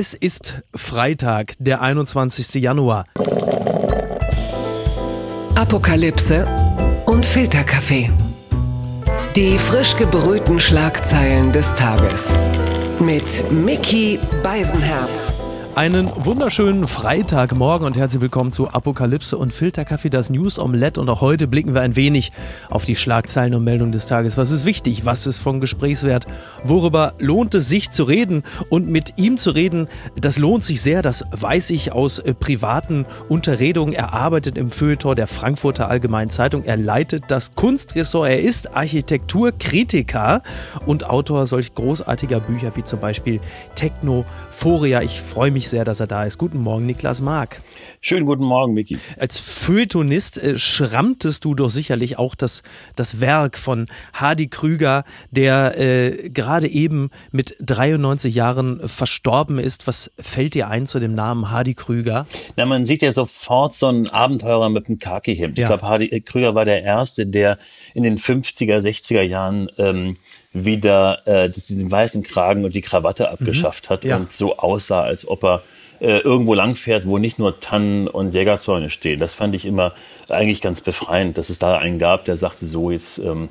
Es ist Freitag, der 21. Januar. Apokalypse und Filterkaffee. Die frisch gebrühten Schlagzeilen des Tages. Mit Mickey Beisenherz. Einen wunderschönen Freitagmorgen und herzlich willkommen zu Apokalypse und Filterkaffee, das News Omelette. Und auch heute blicken wir ein wenig auf die Schlagzeilen und Meldungen des Tages. Was ist wichtig? Was ist von Gesprächswert? Worüber lohnt es sich zu reden? Und mit ihm zu reden, das lohnt sich sehr. Das weiß ich aus äh, privaten Unterredungen. Er arbeitet im Feuilleton der Frankfurter Allgemeinen Zeitung. Er leitet das Kunstressort. Er ist Architekturkritiker und Autor solch großartiger Bücher wie zum Beispiel Technophoria. Ich freue mich sehr, dass er da ist. Guten Morgen, Niklas Mark. Schönen guten Morgen, Miki. Als Feuilletonist äh, schrammtest du doch sicherlich auch das, das Werk von Hardy Krüger, der äh, gerade eben mit 93 Jahren verstorben ist. Was fällt dir ein zu dem Namen Hardy Krüger? Na, man sieht ja sofort so einen Abenteurer mit einem Khaki-Hemd. Ja. Ich glaube, Hardy Krüger war der Erste, der in den 50er, 60er Jahren ähm, wieder äh, den weißen Kragen und die Krawatte abgeschafft mhm. hat ja. und so aussah, als ob er äh, irgendwo langfährt, wo nicht nur Tannen und Jägerzäune stehen. Das fand ich immer eigentlich ganz befreiend, dass es da einen gab, der sagte, so jetzt ähm,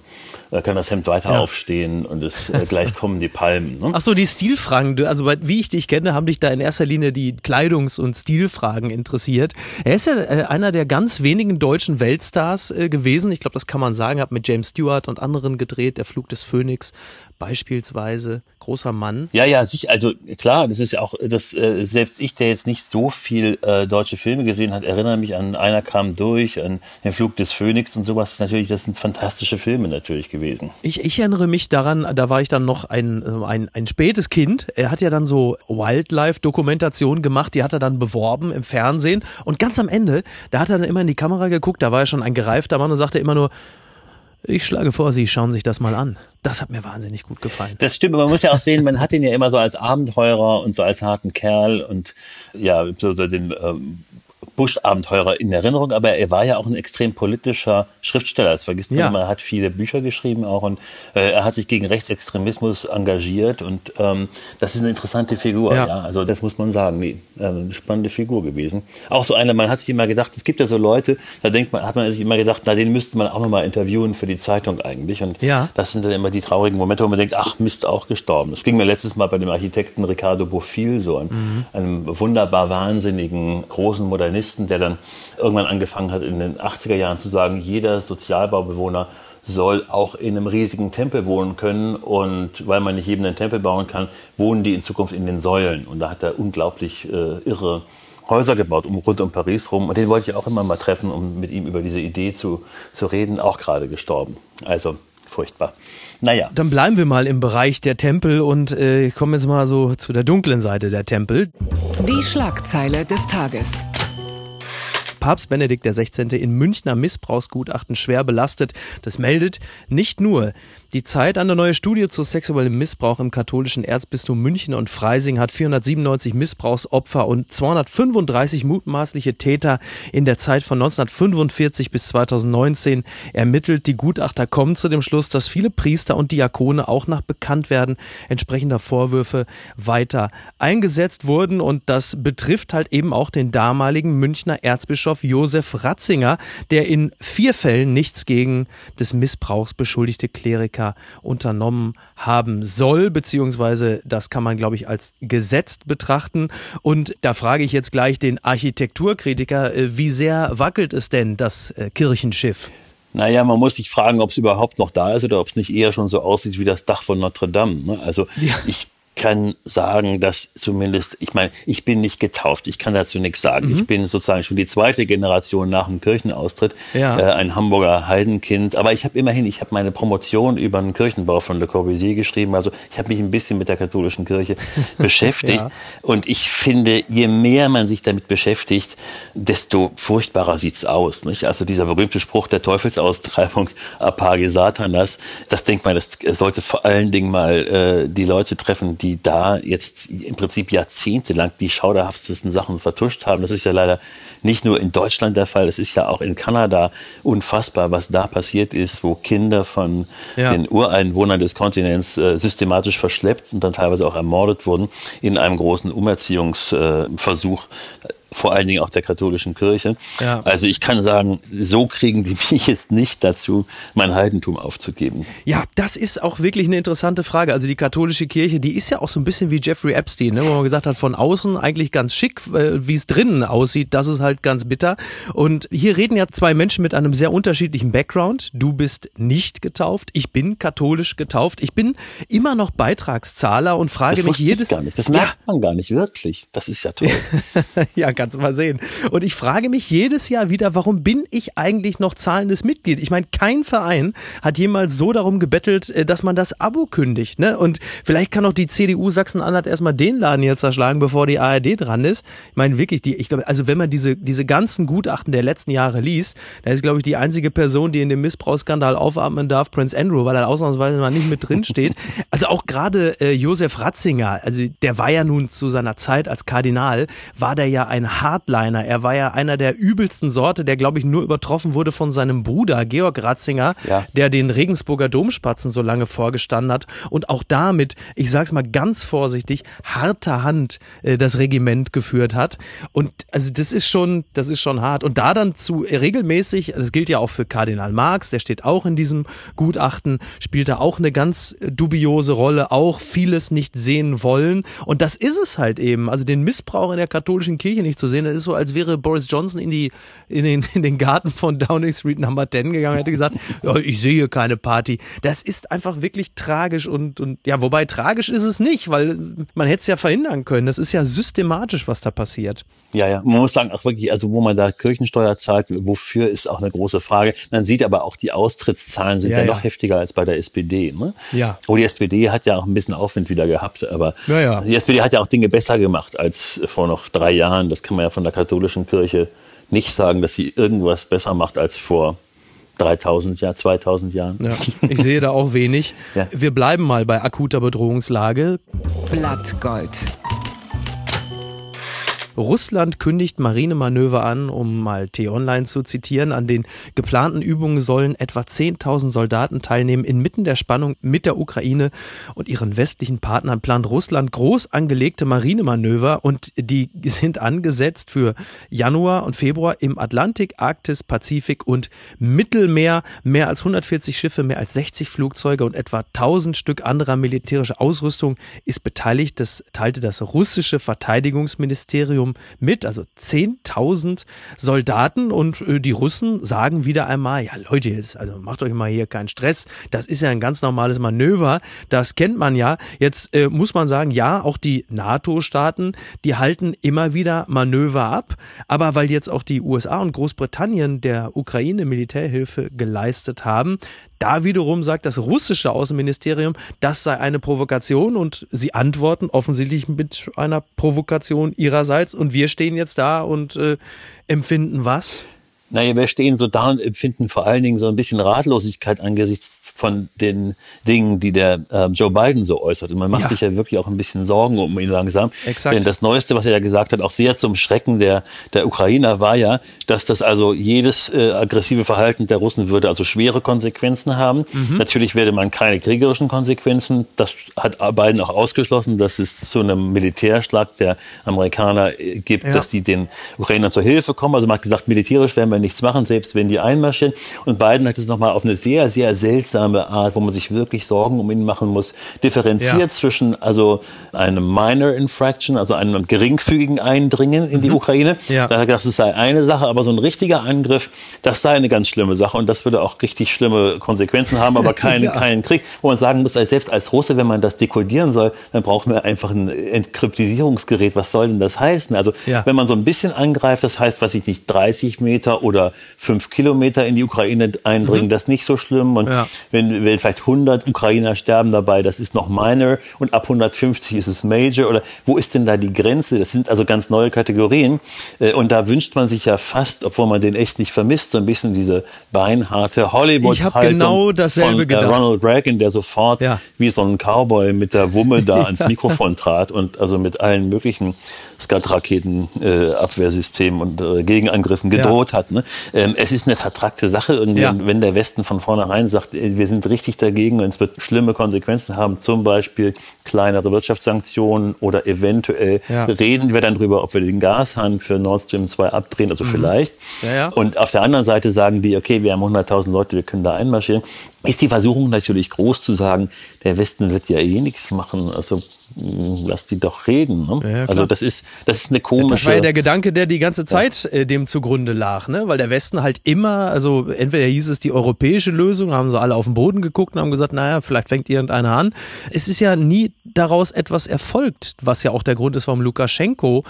kann das Hemd weiter ja. aufstehen und es äh, gleich kommen die Palmen. Ne? Ach so, die Stilfragen. Also wie ich dich kenne, haben dich da in erster Linie die Kleidungs- und Stilfragen interessiert. Er ist ja äh, einer der ganz wenigen deutschen Weltstars äh, gewesen. Ich glaube, das kann man sagen. Hat mit James Stewart und anderen gedreht. Der Flug des Phönix beispielsweise. Großer Mann. Ja, ja, sich, also klar, das ist ja auch, das, äh, selbst ich, der jetzt nicht so viel äh, deutsche Filme gesehen hat, erinnere mich an Einer kam durch, an den Flug des Phönix und sowas. Natürlich, das sind fantastische Filme natürlich gewesen. Ich, ich erinnere mich daran, da war ich dann noch ein, äh, ein, ein spätes Kind. Er hat ja dann so Wildlife-Dokumentationen gemacht, die hat er dann beworben im Fernsehen. Und ganz am Ende, da hat er dann immer in die Kamera geguckt, da war er schon ein gereifter Mann und sagte immer nur, ich schlage vor, Sie schauen sich das mal an. Das hat mir wahnsinnig gut gefallen. Das stimmt, aber man muss ja auch sehen, man hat ihn ja immer so als Abenteurer und so als harten Kerl und ja, so, so den ähm, Bush-Abenteurer in Erinnerung, aber er war ja auch ein extrem politischer Schriftsteller. Das vergisst man ja. immer. Er hat viele Bücher geschrieben auch und äh, er hat sich gegen Rechtsextremismus engagiert und ähm, das ist eine interessante Figur. Ja. ja. Also das muss man sagen. Nee, äh, eine spannende Figur gewesen. Auch so eine, man hat sich immer gedacht, es gibt ja so Leute, da denkt man, hat man sich immer gedacht, na, den müsste man auch nochmal interviewen für die Zeitung eigentlich. Und ja. das sind dann immer die traurigen Momente, wo man denkt, ach, Mist, auch gestorben. Das ging mir letztes Mal bei dem Architekten Ricardo Bofill so, einem, mhm. einem wunderbar wahnsinnigen, großen Modernisten Journalisten, der dann irgendwann angefangen hat, in den 80er Jahren zu sagen, jeder Sozialbaubewohner soll auch in einem riesigen Tempel wohnen können. Und weil man nicht jedem einen Tempel bauen kann, wohnen die in Zukunft in den Säulen. Und da hat er unglaublich äh, irre Häuser gebaut, um, rund um Paris rum. Und den wollte ich auch immer mal treffen, um mit ihm über diese Idee zu, zu reden. Auch gerade gestorben. Also furchtbar. Naja. Dann bleiben wir mal im Bereich der Tempel und äh, kommen jetzt mal so zu der dunklen Seite der Tempel. Die Schlagzeile des Tages. Papst Benedikt XVI. in Münchner Missbrauchsgutachten schwer belastet. Das meldet nicht nur die Zeit. Eine neue Studie zu sexuellem Missbrauch im katholischen Erzbistum München und Freising hat 497 Missbrauchsopfer und 235 mutmaßliche Täter in der Zeit von 1945 bis 2019 ermittelt. Die Gutachter kommen zu dem Schluss, dass viele Priester und Diakone auch nach Bekanntwerden entsprechender Vorwürfe weiter eingesetzt wurden und das betrifft halt eben auch den damaligen Münchner Erzbischof Josef Ratzinger, der in vier Fällen nichts gegen des Missbrauchs beschuldigte Kleriker Amerika unternommen haben soll, beziehungsweise das kann man, glaube ich, als gesetzt betrachten. Und da frage ich jetzt gleich den Architekturkritiker, äh, wie sehr wackelt es denn, das äh, Kirchenschiff? Naja, man muss sich fragen, ob es überhaupt noch da ist oder ob es nicht eher schon so aussieht wie das Dach von Notre Dame. Ne? Also ja. ich kann sagen, dass zumindest, ich meine, ich bin nicht getauft, ich kann dazu nichts sagen. Mhm. Ich bin sozusagen schon die zweite Generation nach dem Kirchenaustritt, ja. äh, ein Hamburger Heidenkind. Aber ich habe immerhin, ich habe meine Promotion über den Kirchenbau von Le Corbusier geschrieben. Also ich habe mich ein bisschen mit der katholischen Kirche beschäftigt. ja. Und ich finde, je mehr man sich damit beschäftigt, desto furchtbarer sieht's aus. Nicht? Also dieser berühmte Spruch der Teufelsaustreibung, apage Satanas, das denkt man, das sollte vor allen Dingen mal äh, die Leute treffen, die die da jetzt im Prinzip jahrzehntelang die schauderhaftesten Sachen vertuscht haben. Das ist ja leider nicht nur in Deutschland der Fall, es ist ja auch in Kanada unfassbar, was da passiert ist, wo Kinder von ja. den Ureinwohnern des Kontinents äh, systematisch verschleppt und dann teilweise auch ermordet wurden in einem großen Umerziehungsversuch vor allen Dingen auch der katholischen Kirche. Ja. Also ich kann sagen, so kriegen die mich jetzt nicht dazu, mein Heidentum aufzugeben. Ja, das ist auch wirklich eine interessante Frage. Also die katholische Kirche, die ist ja auch so ein bisschen wie Jeffrey Epstein, ne? wo man gesagt hat, von außen eigentlich ganz schick, äh, wie es drinnen aussieht, das ist halt ganz bitter. Und hier reden ja zwei Menschen mit einem sehr unterschiedlichen Background. Du bist nicht getauft, ich bin katholisch getauft. Ich bin immer noch Beitragszahler und frage das mich jedes... Gar nicht. Das merkt man gar nicht wirklich. Das ist ja toll. ja, kannst du mal sehen. Und ich frage mich jedes Jahr wieder, warum bin ich eigentlich noch zahlendes Mitglied? Ich meine, kein Verein hat jemals so darum gebettelt, äh, dass man das Abo kündigt. Ne? Und vielleicht kann auch die CDU Sachsen-Anhalt erstmal den Laden jetzt zerschlagen, bevor die ARD dran ist. Ich meine wirklich, die, ich glaube, also wenn man diese, diese ganzen Gutachten der letzten Jahre liest, dann ist, glaube ich, die einzige Person, die in dem Missbrauchsskandal aufatmen darf, Prince Andrew, weil er ausnahmsweise mal nicht mit drin steht. Also auch gerade äh, Josef Ratzinger, also der war ja nun zu seiner Zeit als Kardinal, war der ja ein Hardliner. Er war ja einer der übelsten Sorte, der, glaube ich, nur übertroffen wurde von seinem Bruder Georg Ratzinger, ja. der den Regensburger Domspatzen so lange vorgestanden hat und auch damit, ich sag's mal ganz vorsichtig, harter Hand äh, das Regiment geführt hat. Und also das ist schon, das ist schon hart. Und da dann zu regelmäßig, das gilt ja auch für Kardinal Marx, der steht auch in diesem Gutachten, spielt er auch eine ganz dubiose Rolle, auch vieles nicht sehen wollen. Und das ist es halt eben. Also den Missbrauch in der katholischen Kirche nicht zu sehen, das ist so, als wäre Boris Johnson in, die, in, den, in den Garten von Downing Street Number 10 gegangen und hätte gesagt, ja, ich sehe keine Party. Das ist einfach wirklich tragisch und, und ja, wobei tragisch ist es nicht, weil man hätte es ja verhindern können. Das ist ja systematisch, was da passiert. Ja, ja, man muss sagen, auch wirklich, also wo man da Kirchensteuer zahlt, wofür ist auch eine große Frage. Man sieht aber auch, die Austrittszahlen sind ja, ja noch heftiger als bei der SPD. Ne? Ja. Oh, die SPD hat ja auch ein bisschen Aufwind wieder gehabt, aber ja, ja. die SPD hat ja auch Dinge besser gemacht als vor noch drei Jahren. Das kann man ja von der katholischen Kirche nicht sagen, dass sie irgendwas besser macht als vor 3000 Jahren, 2000 Jahren. Ja, ich sehe da auch wenig. Ja. Wir bleiben mal bei akuter Bedrohungslage. Blattgold. Russland kündigt Marinemanöver an, um mal T-Online zu zitieren. An den geplanten Übungen sollen etwa 10.000 Soldaten teilnehmen. Inmitten der Spannung mit der Ukraine und ihren westlichen Partnern plant Russland groß angelegte Marinemanöver und die sind angesetzt für Januar und Februar im Atlantik, Arktis, Pazifik und Mittelmeer. Mehr als 140 Schiffe, mehr als 60 Flugzeuge und etwa 1000 Stück anderer militärischer Ausrüstung ist beteiligt. Das teilte das russische Verteidigungsministerium Imperium mit, also 10.000 Soldaten und äh, die Russen sagen wieder einmal, ja Leute, also macht euch mal hier keinen Stress, das ist ja ein ganz normales Manöver, das kennt man ja. Jetzt äh, muss man sagen, ja, auch die NATO-Staaten, die halten immer wieder Manöver ab, aber weil jetzt auch die USA und Großbritannien der Ukraine Militärhilfe geleistet haben, da wiederum sagt das russische Außenministerium, das sei eine Provokation und sie antworten offensichtlich mit einer Provokation ihrerseits und wir stehen jetzt da und äh, empfinden was? Naja, wir stehen so da und empfinden vor allen Dingen so ein bisschen Ratlosigkeit angesichts von den Dingen, die der äh, Joe Biden so äußert. Und man macht ja. sich ja wirklich auch ein bisschen Sorgen um ihn langsam. Exakt. Denn das Neueste, was er ja gesagt hat, auch sehr zum Schrecken der, der Ukrainer, war ja, dass das also jedes äh, aggressive Verhalten der Russen würde also schwere Konsequenzen haben. Mhm. Natürlich werde man keine kriegerischen Konsequenzen. Das hat Biden auch ausgeschlossen, dass es zu einem Militärschlag der Amerikaner äh, gibt, ja. dass die den Ukrainern zur Hilfe kommen. Also man hat gesagt, militärisch werden wir wir nichts machen, selbst wenn die einmarschieren. Und Biden hat es nochmal auf eine sehr, sehr seltsame Art, wo man sich wirklich Sorgen um ihn machen muss, differenziert ja. zwischen also einem Minor Infraction, also einem geringfügigen Eindringen in die mhm. Ukraine. Ja. Da hat er gedacht, das sei eine Sache, aber so ein richtiger Angriff, das sei eine ganz schlimme Sache und das würde auch richtig schlimme Konsequenzen haben, aber keinen ja. keinen Krieg, wo man sagen muss, selbst als Russe, wenn man das dekodieren soll, dann brauchen wir einfach ein Entkryptisierungsgerät. Was soll denn das heißen? Also ja. wenn man so ein bisschen angreift, das heißt, was ich nicht, 30 Meter oder fünf Kilometer in die Ukraine eindringen, mhm. das ist nicht so schlimm. Und ja. wenn, wenn vielleicht 100 Ukrainer sterben dabei, das ist noch minor. Und ab 150 ist es major. Oder wo ist denn da die Grenze? Das sind also ganz neue Kategorien. Äh, und da wünscht man sich ja fast, obwohl man den echt nicht vermisst, so ein bisschen diese beinharte Hollywood-Haltung genau von äh, Ronald Reagan, der sofort ja. wie so ein Cowboy mit der Wumme da ans Mikrofon trat und also mit allen möglichen Skat-Raketen-Abwehrsystemen äh, und äh, Gegenangriffen gedroht ja. hat. Ne? Ähm, es ist eine vertragte Sache irgendwie, ja. wenn der Westen von vornherein sagt, wir sind richtig dagegen und es wird schlimme Konsequenzen haben, zum Beispiel kleinere Wirtschaftssanktionen oder eventuell ja. reden wir dann drüber, ob wir den Gashahn für Nord Stream 2 abdrehen, also mhm. vielleicht. Und auf der anderen Seite sagen die, okay, wir haben 100.000 Leute, wir können da einmarschieren ist die Versuchung natürlich groß zu sagen, der Westen wird ja eh nichts machen. Also lass die doch reden. Ne? Ja, also das ist, das ist eine komische. Das war ja der Gedanke, der die ganze Zeit äh, dem zugrunde lag, ne? Weil der Westen halt immer, also entweder hieß es die europäische Lösung, haben sie alle auf den Boden geguckt und haben gesagt, naja, vielleicht fängt irgendeiner an. Es ist ja nie daraus etwas erfolgt, was ja auch der Grund ist, warum Lukaschenko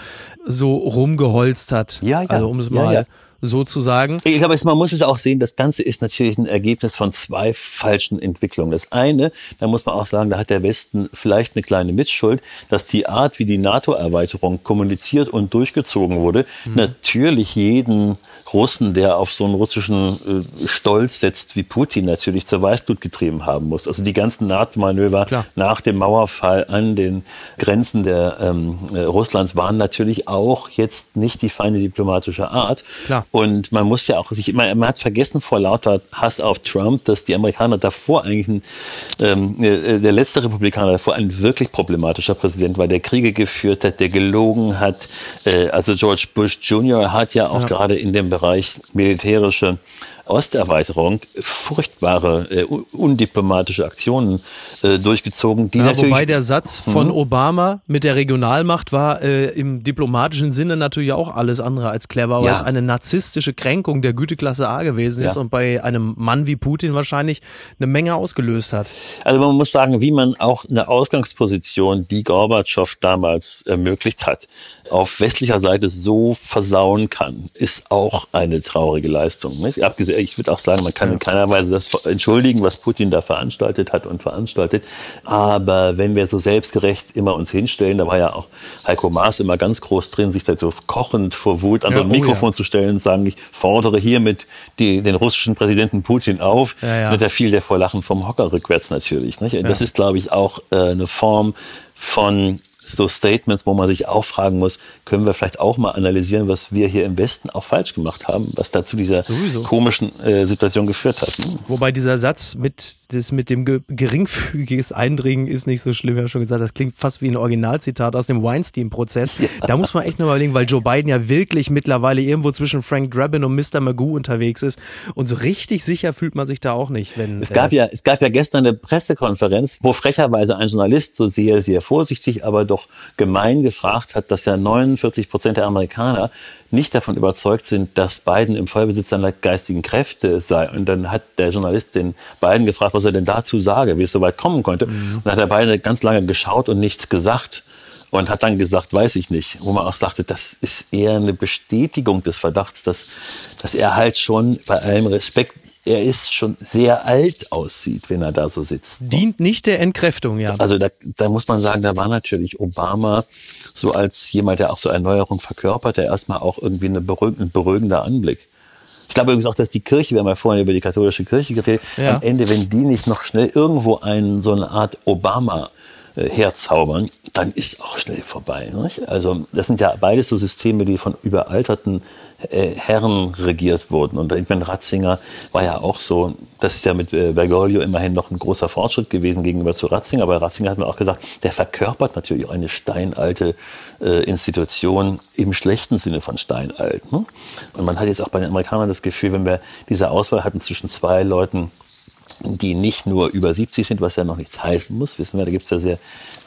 so rumgeholzt hat. Ja, ja. Also um es mal. Ja, ja sozusagen. Ich glaube, man muss es auch sehen, das Ganze ist natürlich ein Ergebnis von zwei falschen Entwicklungen. Das eine, da muss man auch sagen, da hat der Westen vielleicht eine kleine Mitschuld, dass die Art, wie die NATO-Erweiterung kommuniziert und durchgezogen wurde, mhm. natürlich jeden Russen, der auf so einen russischen äh, Stolz setzt wie Putin, natürlich zur Weißblut getrieben haben muss. Also die ganzen NATO-Manöver nach dem Mauerfall an den Grenzen der ähm, äh, Russlands waren natürlich auch jetzt nicht die feine diplomatische Art. Klar. Und man muss ja auch sich, man, man hat vergessen vor lauter Hass auf Trump, dass die Amerikaner davor eigentlich ein, ähm, äh, der letzte Republikaner davor ein wirklich problematischer Präsident war, der Kriege geführt hat, der gelogen hat. Äh, also George Bush Jr. hat ja auch ja. gerade in dem Bereich militärische Osterweiterung furchtbare, äh, undiplomatische Aktionen äh, durchgezogen. Die ja, natürlich, wobei der Satz von mhm. Obama mit der Regionalmacht war äh, im diplomatischen Sinne natürlich auch alles andere als clever, weil ja. es eine narzisstische Kränkung der Güteklasse A gewesen ist ja. und bei einem Mann wie Putin wahrscheinlich eine Menge ausgelöst hat. Also man muss sagen, wie man auch eine Ausgangsposition, die Gorbatschow damals ermöglicht hat, auf westlicher Seite so versauen kann, ist auch eine traurige Leistung. Nicht? Abgesehen, ich würde auch sagen, man kann in keiner Weise das entschuldigen, was Putin da veranstaltet hat und veranstaltet. Aber wenn wir so selbstgerecht immer uns hinstellen, da war ja auch Heiko Maas immer ganz groß drin, sich da so kochend vor Wut an so ein Mikrofon oh ja. zu stellen und sagen, ich fordere hiermit die, den russischen Präsidenten Putin auf. Ja, ja. Da fiel der vor Lachen vom Hocker rückwärts natürlich. Nicht? Das ist, glaube ich, auch äh, eine Form von so Statements, wo man sich auch fragen muss, können wir vielleicht auch mal analysieren, was wir hier im Westen auch falsch gemacht haben, was da zu dieser Sowieso. komischen äh, Situation geführt hat. Hm. Wobei dieser Satz mit, das mit dem geringfügiges Eindringen ist nicht so schlimm, wir haben schon gesagt, das klingt fast wie ein Originalzitat aus dem Weinstein-Prozess. Ja. Da muss man echt nur überlegen, weil Joe Biden ja wirklich mittlerweile irgendwo zwischen Frank Drabin und Mr. Magoo unterwegs ist und so richtig sicher fühlt man sich da auch nicht. Wenn, es, gab äh, ja, es gab ja gestern eine Pressekonferenz, wo frecherweise ein Journalist so sehr, sehr vorsichtig, aber doch auch gemein gefragt hat, dass ja 49 Prozent der Amerikaner nicht davon überzeugt sind, dass Biden im Vollbesitz seiner geistigen Kräfte sei. Und dann hat der Journalist den Biden gefragt, was er denn dazu sage, wie es so weit kommen konnte. Mhm. Und dann hat der Biden ganz lange geschaut und nichts gesagt und hat dann gesagt, weiß ich nicht, wo man auch sagte, das ist eher eine Bestätigung des Verdachts, dass, dass er halt schon bei allem Respekt er ist schon sehr alt aussieht, wenn er da so sitzt. Dient nicht der Entkräftung, ja. Also da, da muss man sagen, da war natürlich Obama so als jemand, der auch so Erneuerung verkörpert, der erstmal auch irgendwie eine beruhigende, ein beruhigender Anblick. Ich glaube übrigens auch, dass die Kirche, wir haben ja vorhin über die katholische Kirche geredet, ja. am Ende, wenn die nicht noch schnell irgendwo einen, so eine Art Obama äh, herzaubern, dann ist auch schnell vorbei. Nicht? Also das sind ja beides so Systeme, die von überalterten äh, Herren regiert wurden. Und meine, Ratzinger war ja auch so, das ist ja mit äh, Bergoglio immerhin noch ein großer Fortschritt gewesen gegenüber zu Ratzinger. Aber Ratzinger hat mir auch gesagt, der verkörpert natürlich auch eine steinalte äh, Institution im schlechten Sinne von steinalt. Ne? Und man hat jetzt auch bei den Amerikanern das Gefühl, wenn wir diese Auswahl hatten zwischen zwei Leuten, die nicht nur über 70 sind, was ja noch nichts heißen muss, wissen wir, da gibt es ja sehr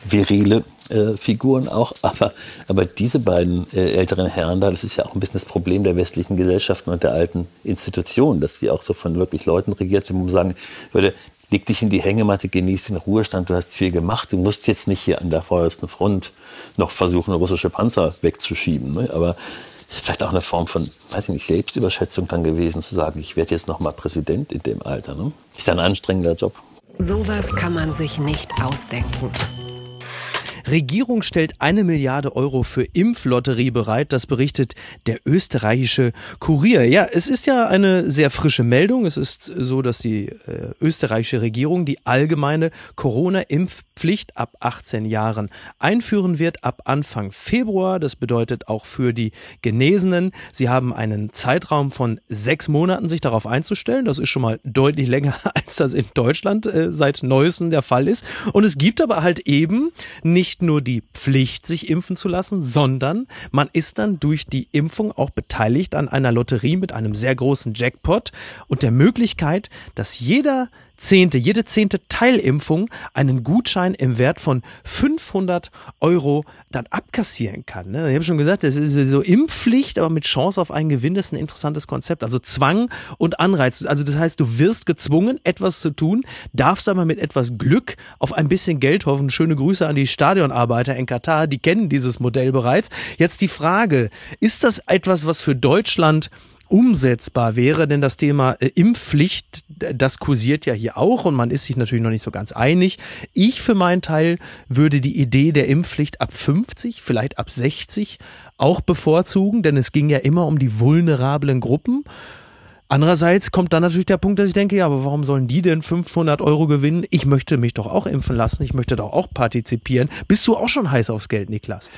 virile äh, Figuren auch, aber, aber diese beiden äh, älteren Herren da, das ist ja auch ein bisschen das Problem der westlichen Gesellschaften und der alten Institutionen, dass die auch so von wirklich Leuten regiert sind, wo man sagen würde, leg dich in die Hängematte, genieß den Ruhestand, du hast viel gemacht, du musst jetzt nicht hier an der vordersten Front noch versuchen, russische Panzer wegzuschieben. Ne? Aber ist vielleicht auch eine Form von, weiß ich nicht, Selbstüberschätzung dann gewesen, zu sagen, ich werde jetzt nochmal Präsident in dem Alter. Ne? Ist ein anstrengender Job. Sowas kann man sich nicht ausdenken. Regierung stellt eine Milliarde Euro für Impflotterie bereit. Das berichtet der österreichische Kurier. Ja, es ist ja eine sehr frische Meldung. Es ist so, dass die äh, österreichische Regierung die allgemeine Corona-Impfpflicht ab 18 Jahren einführen wird ab Anfang Februar. Das bedeutet auch für die Genesenen. Sie haben einen Zeitraum von sechs Monaten, sich darauf einzustellen. Das ist schon mal deutlich länger, als das in Deutschland äh, seit neuestem der Fall ist. Und es gibt aber halt eben nicht nicht nur die Pflicht, sich impfen zu lassen, sondern man ist dann durch die Impfung auch beteiligt an einer Lotterie mit einem sehr großen Jackpot und der Möglichkeit, dass jeder zehnte, jede zehnte Teilimpfung einen Gutschein im Wert von 500 Euro dann abkassieren kann. Ne? Ich habe schon gesagt, das ist so Impfpflicht, aber mit Chance auf einen Gewinn, das ist ein interessantes Konzept. Also Zwang und Anreiz. Also das heißt, du wirst gezwungen, etwas zu tun, darfst aber mit etwas Glück auf ein bisschen Geld hoffen. Schöne Grüße an die Stadionarbeiter in Katar, die kennen dieses Modell bereits. Jetzt die Frage, ist das etwas, was für Deutschland umsetzbar wäre, denn das Thema äh, Impfpflicht, das kursiert ja hier auch und man ist sich natürlich noch nicht so ganz einig. Ich für meinen Teil würde die Idee der Impfpflicht ab 50, vielleicht ab 60 auch bevorzugen, denn es ging ja immer um die vulnerablen Gruppen. Andererseits kommt dann natürlich der Punkt, dass ich denke, ja, aber warum sollen die denn 500 Euro gewinnen? Ich möchte mich doch auch impfen lassen, ich möchte doch auch partizipieren. Bist du auch schon heiß aufs Geld, Niklas?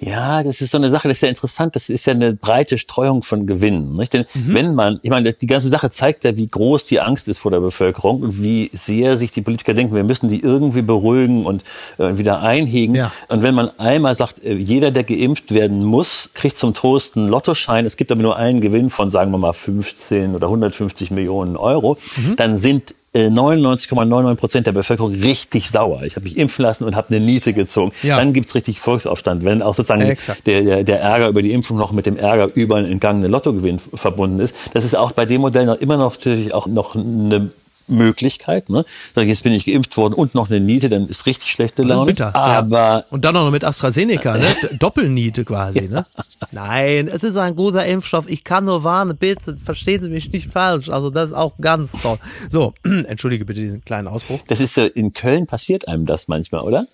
Ja, das ist so eine Sache, das ist ja interessant. Das ist ja eine breite Streuung von Gewinnen. Nicht? Denn mhm. wenn man, ich meine, die ganze Sache zeigt ja, wie groß die Angst ist vor der Bevölkerung und wie sehr sich die Politiker denken, wir müssen die irgendwie beruhigen und äh, wieder einhegen. Ja. Und wenn man einmal sagt, äh, jeder, der geimpft werden muss, kriegt zum Trost einen Lottoschein. Es gibt aber nur einen Gewinn von, sagen wir mal, 15 oder 150 Millionen Euro. Mhm. Dann sind 99,99 äh, Prozent der Bevölkerung richtig sauer. Ich habe mich impfen lassen und habe eine Niete gezogen. Ja. Dann gibt's richtig Volksaufstand, wenn auch sozusagen ja, der, der, der Ärger über die Impfung noch mit dem Ärger über einen entgangenen Lottogewinn verbunden ist. Das ist auch bei dem Modell noch immer noch natürlich auch noch eine Möglichkeit. Ne? Sag jetzt bin ich geimpft worden und noch eine Niete, dann ist richtig schlechte Laune. Bitter, aber ja. und dann noch mit AstraZeneca, ne? Doppelniete quasi. Ja. Ne? Nein, es ist ein guter Impfstoff. Ich kann nur warnen, bitte verstehen Sie mich nicht falsch. Also das ist auch ganz toll. So, entschuldige bitte diesen kleinen Ausbruch. Das ist in Köln passiert einem das manchmal, oder?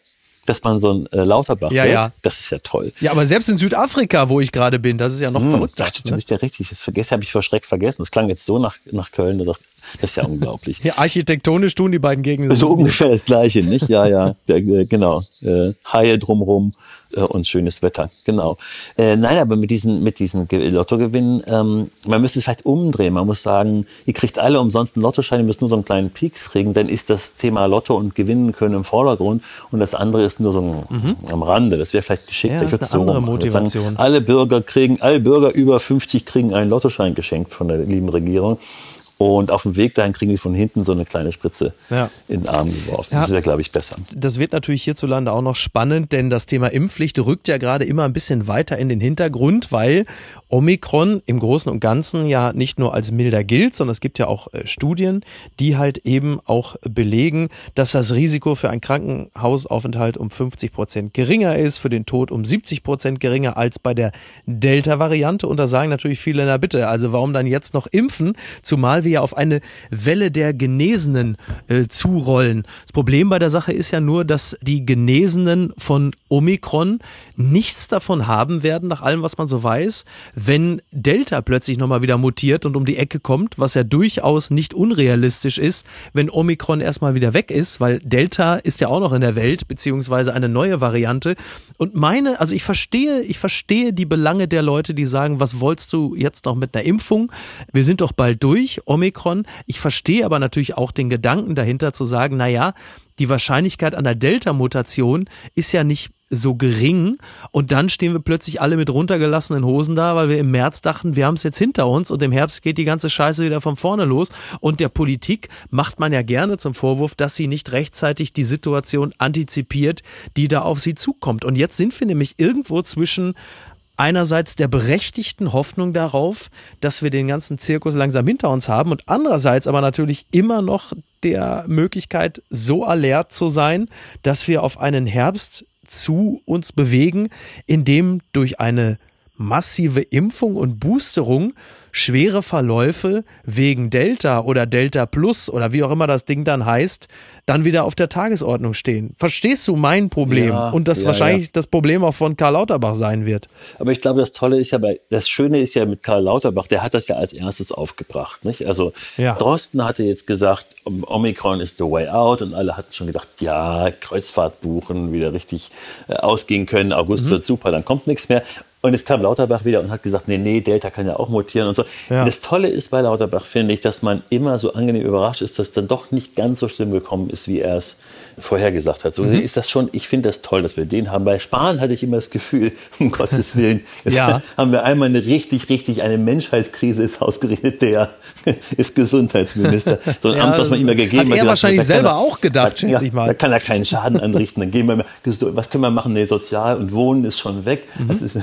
dass man so ein äh, Lauterbach ja, wird. Ja. Das ist ja toll. Ja, aber selbst in Südafrika, wo ich gerade bin, das ist ja noch hm, verrückter. Ach, du ne? bist ja richtig. Das vergessen habe ich vor Schreck vergessen. Das klang jetzt so nach, nach Köln. Da dachte, das ist ja unglaublich. Ja, architektonisch tun die beiden Gegenden so ungefähr das Gleiche, nicht? Ja, ja, der, äh, genau. Äh, Haie drumrum äh, und schönes Wetter, genau. Äh, nein, aber mit diesen mit diesen Lottogewinnen, ähm, man müsste es vielleicht umdrehen. Man muss sagen, ihr kriegt alle umsonst einen Lottoschein, ihr müsst nur so einen kleinen Peaks kriegen, dann ist das Thema Lotto und Gewinnen können im Vordergrund und das andere ist nur so mhm. am Rande. Das wäre vielleicht geschickt. Ja, das ist eine andere Motivation. Sagen, alle Bürger kriegen, alle Bürger über 50 kriegen einen Lottoschein geschenkt von der lieben Regierung. Und auf dem Weg dahin kriegen die von hinten so eine kleine Spritze ja. in den Arm geworfen. Ja. Das wäre, glaube ich, besser. Das wird natürlich hierzulande auch noch spannend, denn das Thema Impfpflicht rückt ja gerade immer ein bisschen weiter in den Hintergrund, weil Omikron im Großen und Ganzen ja nicht nur als milder gilt, sondern es gibt ja auch äh, Studien, die halt eben auch belegen, dass das Risiko für einen Krankenhausaufenthalt um 50 Prozent geringer ist, für den Tod um 70 Prozent geringer als bei der Delta-Variante. Und da sagen natürlich viele, na bitte, also warum dann jetzt noch impfen, zumal wir ja auf eine Welle der Genesenen äh, zurollen. Das Problem bei der Sache ist ja nur, dass die Genesenen von Omikron nichts davon haben werden, nach allem, was man so weiß, wenn Delta plötzlich nochmal wieder mutiert und um die Ecke kommt, was ja durchaus nicht unrealistisch ist, wenn Omikron erstmal wieder weg ist, weil Delta ist ja auch noch in der Welt, beziehungsweise eine neue Variante. Und meine, also ich verstehe, ich verstehe die Belange der Leute, die sagen, was wolltest du jetzt noch mit einer Impfung? Wir sind doch bald durch. Omikron. Ich verstehe aber natürlich auch den Gedanken dahinter zu sagen, na ja, die Wahrscheinlichkeit einer Delta-Mutation ist ja nicht so gering. Und dann stehen wir plötzlich alle mit runtergelassenen Hosen da, weil wir im März dachten, wir haben es jetzt hinter uns und im Herbst geht die ganze Scheiße wieder von vorne los. Und der Politik macht man ja gerne zum Vorwurf, dass sie nicht rechtzeitig die Situation antizipiert, die da auf sie zukommt. Und jetzt sind wir nämlich irgendwo zwischen einerseits der berechtigten Hoffnung darauf, dass wir den ganzen Zirkus langsam hinter uns haben und andererseits aber natürlich immer noch der Möglichkeit, so alert zu sein, dass wir auf einen Herbst zu uns bewegen, in dem durch eine massive Impfung und Boosterung schwere Verläufe wegen Delta oder Delta Plus oder wie auch immer das Ding dann heißt, dann wieder auf der Tagesordnung stehen. Verstehst du mein Problem? Ja, und das ja, wahrscheinlich ja. das Problem auch von Karl Lauterbach sein wird. Aber ich glaube, das Tolle ist ja bei, das Schöne ist ja mit Karl Lauterbach, der hat das ja als erstes aufgebracht, nicht? Also. Drosten hatte jetzt gesagt, Omikron ist the way out und alle hatten schon gedacht, ja, Kreuzfahrt buchen, wieder richtig äh, ausgehen können, August wird super, dann kommt nichts mehr. Und jetzt kam Lauterbach wieder und hat gesagt, nee, nee, Delta kann ja auch mutieren und so. Ja. Das Tolle ist bei Lauterbach, finde ich, dass man immer so angenehm überrascht ist, dass dann doch nicht ganz so schlimm gekommen ist, wie er es vorhergesagt hat. So Mhm. ist das schon, ich finde das toll, dass wir den haben. Bei Spahn hatte ich immer das Gefühl, um Gottes Willen, Ja. haben wir einmal eine richtig, richtig, eine Menschheitskrise ist ausgerechnet, der ist Gesundheitsminister. So ein Ja, Amt, was man ihm ja gegeben hat er gesagt, wahrscheinlich selber er- auch gedacht, da, schätze ja, ich mal. Da kann er keinen Schaden anrichten. Dann gehen wir was können wir machen? Nee, Sozial und Wohnen ist schon weg. Mhm. Das ist,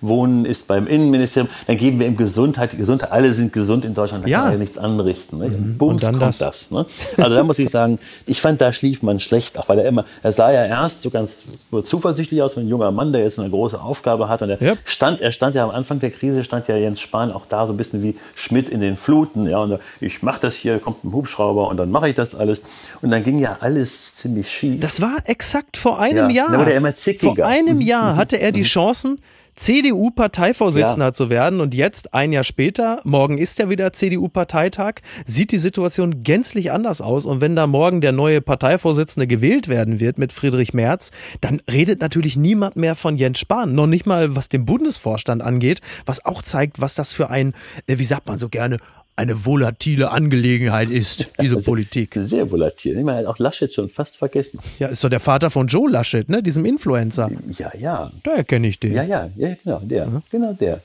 Wohnen ist beim Innenministerium. Dann geben wir ihm Gesundheit. Gesundheit, alle sind gesund in Deutschland, da Ja. Mhm. kann er ja nichts anrichten. Ne? Und Bums kommt das. das. ne? Also da muss ich sagen, ich fand, da schlief man schlecht, auch weil er immer, er sah ja erst so ganz zuversichtlich aus, wie ein junger Mann, der jetzt eine große Aufgabe hat. Und er Ja. stand, er stand ja am Anfang der Krise, stand ja Jens Spahn auch da so ein bisschen wie Schmidt in den Fluten. Ja, und ich mache das hier, kommt ein Hubschrauber und dann mache ich das alles. Und dann ging ja alles ziemlich schief. Das war exakt vor einem Ja, Jahr. da wurde er immer zickiger. Vor einem Jahr hatte er die Chancen, CDU-Parteivorsitzender Ja. zu werden. Und jetzt, ein Jahr später, morgen ist ja wieder CDU-Parteitag, sieht die Situation gänzlich anders aus. Und wenn da morgen der neue Parteivorsitzende gewählt werden wird mit Friedrich Merz, dann redet natürlich niemand mehr von Jens Spahn, noch nicht mal was den Bundesvorstand angeht, was auch zeigt, was das für ein, äh, wie sagt man so gerne, eine volatile Angelegenheit ist, diese Politik. Sehr volatil. Ich meine, auch Laschet schon fast vergessen. Ja, ist doch der Vater von Joe Laschet, ne, diesem Influencer. Ja, ja. Daher kenne ich den. Ja, ja, ja, genau, der. Genau der.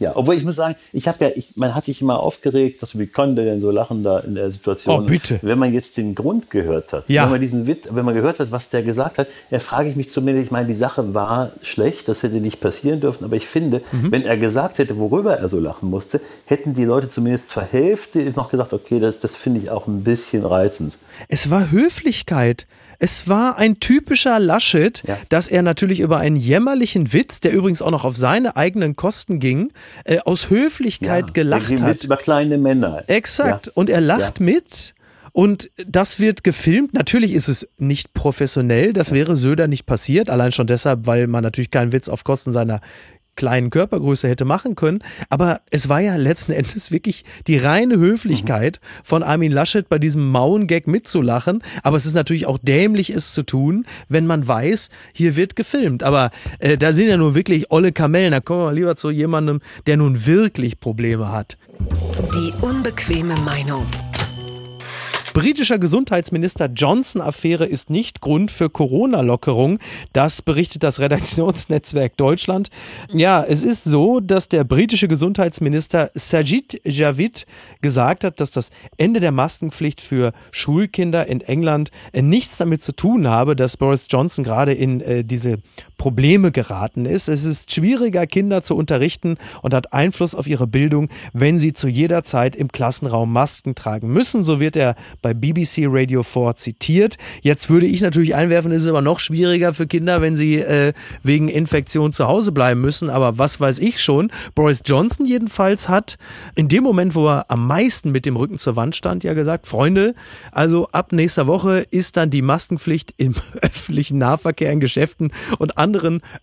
Ja, obwohl ich muss sagen, ich habe ja, ich, man hat sich immer aufgeregt, dachte, wie konnte der denn so lachen da in der Situation? Oh, bitte. Wenn man jetzt den Grund gehört hat, Ja. wenn man diesen Witz, wenn man gehört hat, was der gesagt hat, da frage ich mich zumindest, ich meine, die Sache war schlecht, das hätte nicht passieren dürfen, aber ich finde, Mhm. wenn er gesagt hätte, worüber er so lachen musste, hätten die Leute zumindest zur Hälfte noch gesagt, okay, das, das finde ich auch ein bisschen reizend. Es war Höflichkeit. Es war ein typischer Laschet, Ja. dass er natürlich über einen jämmerlichen Witz, der übrigens auch noch auf seine eigenen Kosten ging, äh, aus Höflichkeit gelacht der hat. Witz über kleine Männer. Exakt. Ja. Und er lacht Ja. mit. Und das wird gefilmt. Natürlich ist es nicht professionell. Das wäre Söder nicht passiert. Allein schon deshalb, weil man natürlich keinen Witz auf Kosten seiner kleinen Körpergröße hätte machen können. Aber es war ja letzten Endes wirklich die reine Höflichkeit von Armin Laschet bei diesem Mauengag mitzulachen. Aber es ist natürlich auch dämlich, es zu tun, wenn man weiß, hier wird gefilmt. Aber äh, da sind ja nur wirklich olle Kamellen. Da kommen wir mal lieber zu jemandem, der nun wirklich Probleme hat. Die unbequeme Meinung. Britischer Gesundheitsminister Johnson-Affäre ist nicht Grund für Corona-Lockerung. Das berichtet das Redaktionsnetzwerk Deutschland. Ja, es ist so, dass der britische Gesundheitsminister Sajid Javid gesagt hat, dass das Ende der Maskenpflicht für Schulkinder in England äh, nichts damit zu tun habe, dass Boris Johnson gerade in äh, diese Probleme geraten ist. Es ist schwieriger, Kinder zu unterrichten und hat Einfluss auf ihre Bildung, wenn sie zu jeder Zeit im Klassenraum Masken tragen müssen. So wird er bei BBC Radio 4 zitiert. Jetzt würde ich natürlich einwerfen, ist es aber noch schwieriger für Kinder, wenn sie äh, wegen Infektion zu Hause bleiben müssen. Aber was weiß ich schon. Boris Johnson jedenfalls hat in dem Moment, wo er am meisten mit dem Rücken zur Wand stand, ja gesagt, Freunde, also ab nächster Woche ist dann die Maskenpflicht im öffentlichen Nahverkehr in Geschäften und anderen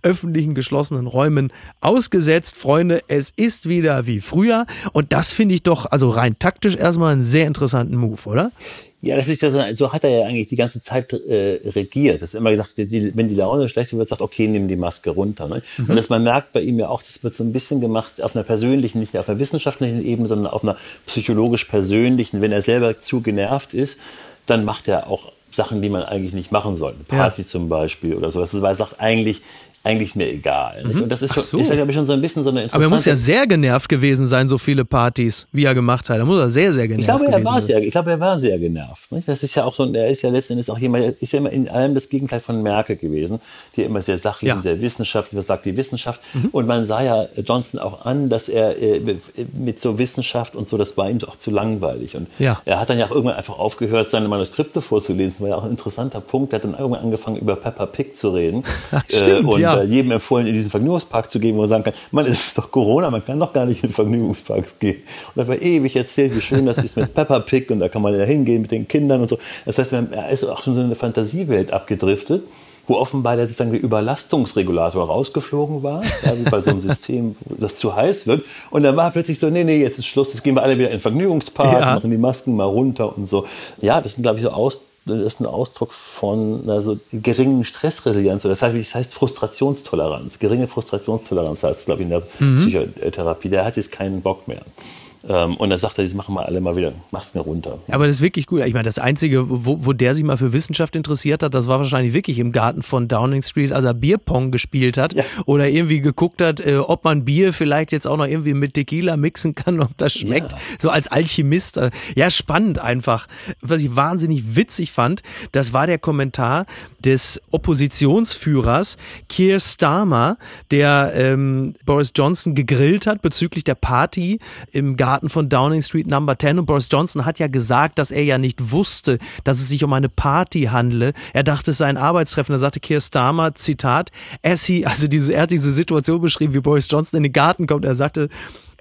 öffentlichen geschlossenen Räumen ausgesetzt. Freunde, es ist wieder wie früher. Und das finde ich doch, also rein taktisch erstmal einen sehr interessanten Move, oder? Ja, das ist ja so, so hat er ja eigentlich die ganze Zeit äh, regiert. Das ist immer gesagt, die, wenn die Laune schlecht wird, sagt, okay, nimm die Maske runter. Ne? Und das man merkt bei ihm ja auch, das wird so ein bisschen gemacht auf einer persönlichen, nicht auf einer wissenschaftlichen Ebene, sondern auf einer psychologisch persönlichen. Wenn er selber zu genervt ist, dann macht er auch Sachen, die man eigentlich nicht machen soll. Eine Party zum Beispiel oder sowas. Weil er sagt, eigentlich, eigentlich mir egal. nicht? Und das ist, schon, so. ist ja, glaube ich, schon so ein bisschen so eine interessante... Aber er muss ja sehr genervt gewesen sein, so viele Partys, wie er gemacht hat. Da muss er sehr, sehr genervt Ich glaube, er gewesen war sein. sehr, ich glaube, er war sehr genervt. Nicht? Das ist ja auch so, er ist ja letzten Endes auch jemand, er ist ja immer in allem das Gegenteil von Merkel gewesen, die immer sehr sachlich Ja. Mhm. und sehr wissenschaftlich, was sagt die Wissenschaft? Und man sah ja Johnson auch an, dass er äh, mit so Wissenschaft und so, das war ihm auch zu langweilig. Und Ja. er hat dann ja auch irgendwann einfach aufgehört, seine Manuskripte vorzulesen. Das war ja auch ein interessanter Punkt. Er hat dann irgendwann angefangen, über Peppa Pig zu reden. Stimmt, und ja. Jedem empfohlen, in diesen Vergnügungspark zu gehen, wo man sagen kann, man, es ist doch Corona, man kann doch gar nicht in Vergnügungsparks gehen. Und das war ewig erzählt, wie schön das ist mit Peppa Pig und da kann man ja hingehen mit den Kindern und so. Das heißt, er ist auch schon so eine Fantasiewelt abgedriftet wo offenbar der sozusagen der Überlastungsregulator rausgeflogen war, ja, wie bei so einem System, das zu heiß wird. Und dann war plötzlich so, nee, nee, jetzt ist Schluss, jetzt gehen wir alle wieder in den Vergnügungspark, ja. machen die Masken mal runter und so. Ja, das sind, glaube ich, so Aus, ist ein Ausdruck von also, geringen Stressresilienz. Das heißt, das heißt Frustrationstoleranz. Geringe Frustrationstoleranz heißt es, glaube ich, in der mhm. Psychotherapie. Der hat jetzt keinen Bock mehr. Ähm, und dann sagt er, das machen wir alle mal wieder Masken runter. Aber das ist wirklich gut. Ich meine, das Einzige, wo, wo der sich mal für Wissenschaft interessiert hat, das war wahrscheinlich wirklich im Garten von Downing Street, als er Bierpong gespielt hat ja. oder irgendwie geguckt hat, äh, ob man Bier vielleicht jetzt auch noch irgendwie mit Tequila mixen kann, ob das schmeckt. Ja. So als Alchemist. Ja, spannend einfach. Was ich wahnsinnig witzig fand, das war der Kommentar des Oppositionsführers Keir Starmer, der ähm, Boris Johnson gegrillt hat bezüglich der Party im Garten Garten von Downing Street Number 10 und Boris Johnson hat ja gesagt, dass er ja nicht wusste, dass es sich um eine Party handle. Er dachte, es sei ein Arbeitstreffen. Da sagte Keir Starmer, Zitat, as he, also diese, er hat diese Situation beschrieben, wie Boris Johnson in den Garten kommt. Er sagte,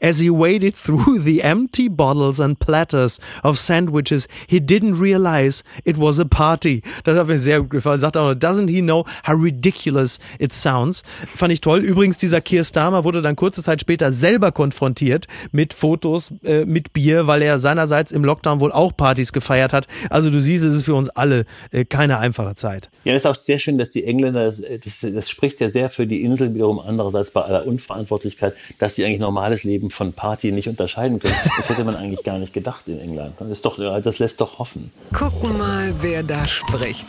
As he waded through the empty bottles and platters of sandwiches, he didn't realize it was a party. Das hat mir sehr gut gefallen. Sagt auch noch, doesn't he know how ridiculous it sounds? Fand ich toll. Übrigens, dieser Keir Starmer wurde dann kurze Zeit später selber konfrontiert mit Fotos äh, mit Bier, weil er seinerseits im Lockdown wohl auch Partys gefeiert hat. Also du siehst, es ist für uns alle äh, keine einfache Zeit. Ja, das ist auch sehr schön, dass die Engländer, das, das, das spricht ja sehr für die Insel wiederum andererseits bei aller Unverantwortlichkeit, dass sie eigentlich normales Leben Leben von Party nicht unterscheiden können. Das hätte man eigentlich gar nicht gedacht in England. Das, ist doch, das lässt doch hoffen. Gucken mal, wer da spricht.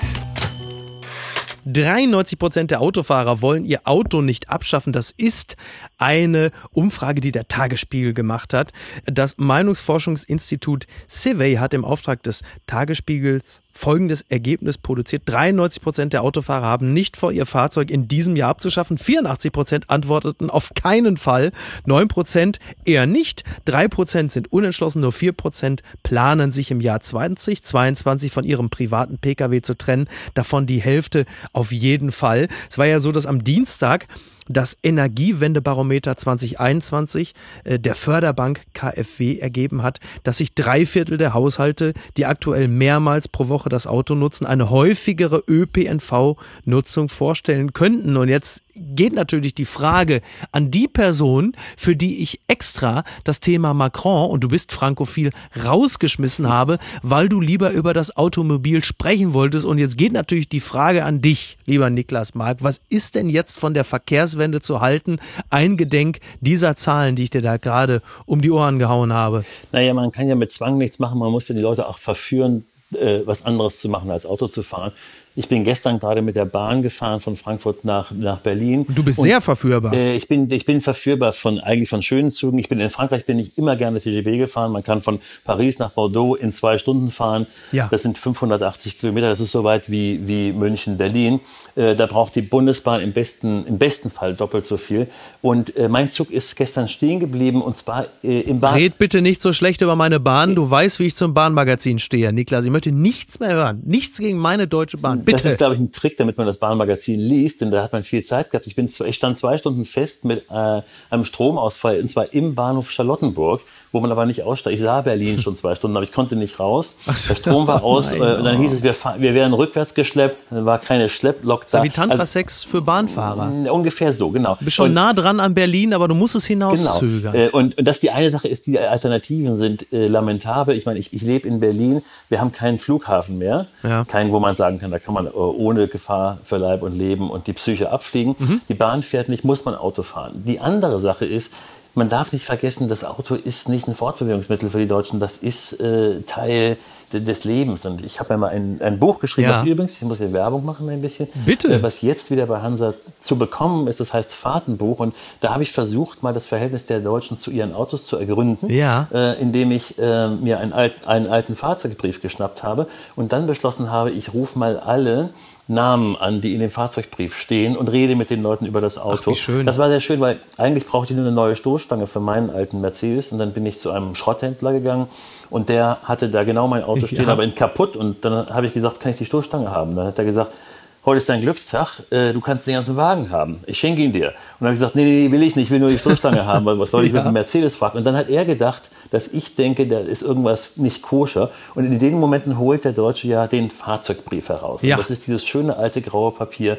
93 Prozent der Autofahrer wollen ihr Auto nicht abschaffen. Das ist eine Umfrage, die der Tagesspiegel gemacht hat. Das Meinungsforschungsinstitut Civey hat im Auftrag des Tagesspiegels folgendes Ergebnis produziert. 93 Prozent der Autofahrer haben nicht vor, ihr Fahrzeug in diesem Jahr abzuschaffen. 84 Prozent antworteten auf keinen Fall. 9 Prozent eher nicht. 3 Prozent sind unentschlossen. Nur 4 Prozent planen sich im Jahr 2022 von ihrem privaten Pkw zu trennen. Davon die Hälfte auf jeden Fall. Es war ja so, dass am Dienstag das Energiewendebarometer 2021 äh, der Förderbank KfW ergeben hat, dass sich drei Viertel der Haushalte, die aktuell mehrmals pro Woche das Auto nutzen, eine häufigere ÖPNV-Nutzung vorstellen könnten. Und jetzt geht natürlich die Frage an die Person, für die ich extra das Thema Macron und du bist frankophil rausgeschmissen habe, weil du lieber über das Automobil sprechen wolltest. Und jetzt geht natürlich die Frage an dich, lieber Niklas Mark, was ist denn jetzt von der Verkehrswende zu halten, eingedenk dieser Zahlen, die ich dir da gerade um die Ohren gehauen habe? Naja, man kann ja mit Zwang nichts machen, man muss ja die Leute auch verführen, äh, was anderes zu machen als Auto zu fahren. Ich bin gestern gerade mit der Bahn gefahren von Frankfurt nach, nach Berlin. Du bist und, sehr verführbar. Äh, ich, bin, ich bin verführbar von eigentlich von schönen Zügen. Ich bin in Frankreich bin ich immer gerne TGV gefahren. Man kann von Paris nach Bordeaux in zwei Stunden fahren. Ja. Das sind 580 Kilometer. Das ist so weit wie, wie München, Berlin. Äh, da braucht die Bundesbahn im besten, im besten Fall doppelt so viel. Und äh, mein Zug ist gestern stehen geblieben und zwar äh, im Bahn. Red bitte nicht so schlecht über meine Bahn. Du weißt, wie ich zum Bahnmagazin stehe, Niklas. Ich möchte nichts mehr hören. Nichts gegen meine Deutsche Bahn. Bitte. Das ist, glaube ich, ein Trick, damit man das Bahnmagazin liest, denn da hat man viel Zeit gehabt. Ich, bin, ich stand zwei Stunden fest mit äh, einem Stromausfall, und zwar im Bahnhof Charlottenburg, wo man aber nicht aussteigt. Ich sah Berlin schon zwei Stunden, aber ich konnte nicht raus. So, Der Strom war aus. Nein, äh, und dann hieß es, wir, wir wären rückwärts geschleppt. Dann war keine Schlepplok da. So wie Tantra-Sex also, für Bahnfahrer. Ungefähr so, genau. Du bist schon und, nah dran an Berlin, aber du musst es hinauszögern. Genau. Äh, und, und das die eine Sache ist, die Alternativen sind äh, lamentabel. Ich meine, ich, ich lebe in Berlin. Wir haben keinen Flughafen mehr. Ja. Keinen, wo man sagen kann, da kann man äh, ohne Gefahr für Leib und Leben und die Psyche abfliegen. Mhm. Die Bahn fährt nicht, muss man Auto fahren. Die andere Sache ist, man darf nicht vergessen, das Auto ist nicht ein Fortbewegungsmittel für die Deutschen, das ist äh, Teil des Lebens. Und ich habe ja mal ein, ein Buch geschrieben, ja. was übrigens, ich muss hier Werbung machen ein bisschen, Bitte. Äh, was jetzt wieder bei Hansa zu bekommen ist, das heißt Fahrtenbuch. Und da habe ich versucht, mal das Verhältnis der Deutschen zu ihren Autos zu ergründen, ja. äh, indem ich äh, mir einen, alt, einen alten Fahrzeugbrief geschnappt habe und dann beschlossen habe, ich rufe mal alle Namen an, die in dem Fahrzeugbrief stehen und rede mit den Leuten über das Auto. Ach, schön. Das war sehr schön, weil eigentlich brauchte ich nur eine neue Stoßstange für meinen alten Mercedes und dann bin ich zu einem Schrotthändler gegangen und der hatte da genau mein Auto stehen, ja. aber in kaputt und dann habe ich gesagt, kann ich die Stoßstange haben? Dann hat er gesagt, heute ist dein Glückstag, äh, du kannst den ganzen Wagen haben. Ich schenke ihn dir. Und dann habe ich gesagt, nee, nee, will ich nicht, ich will nur die Stoßstange haben, weil was soll ich ja. mit dem Mercedes fahren? Und dann hat er gedacht, dass ich denke, da ist irgendwas nicht koscher. Und in den Momenten holt der Deutsche ja den Fahrzeugbrief heraus. Ja. Und das ist dieses schöne alte graue Papier,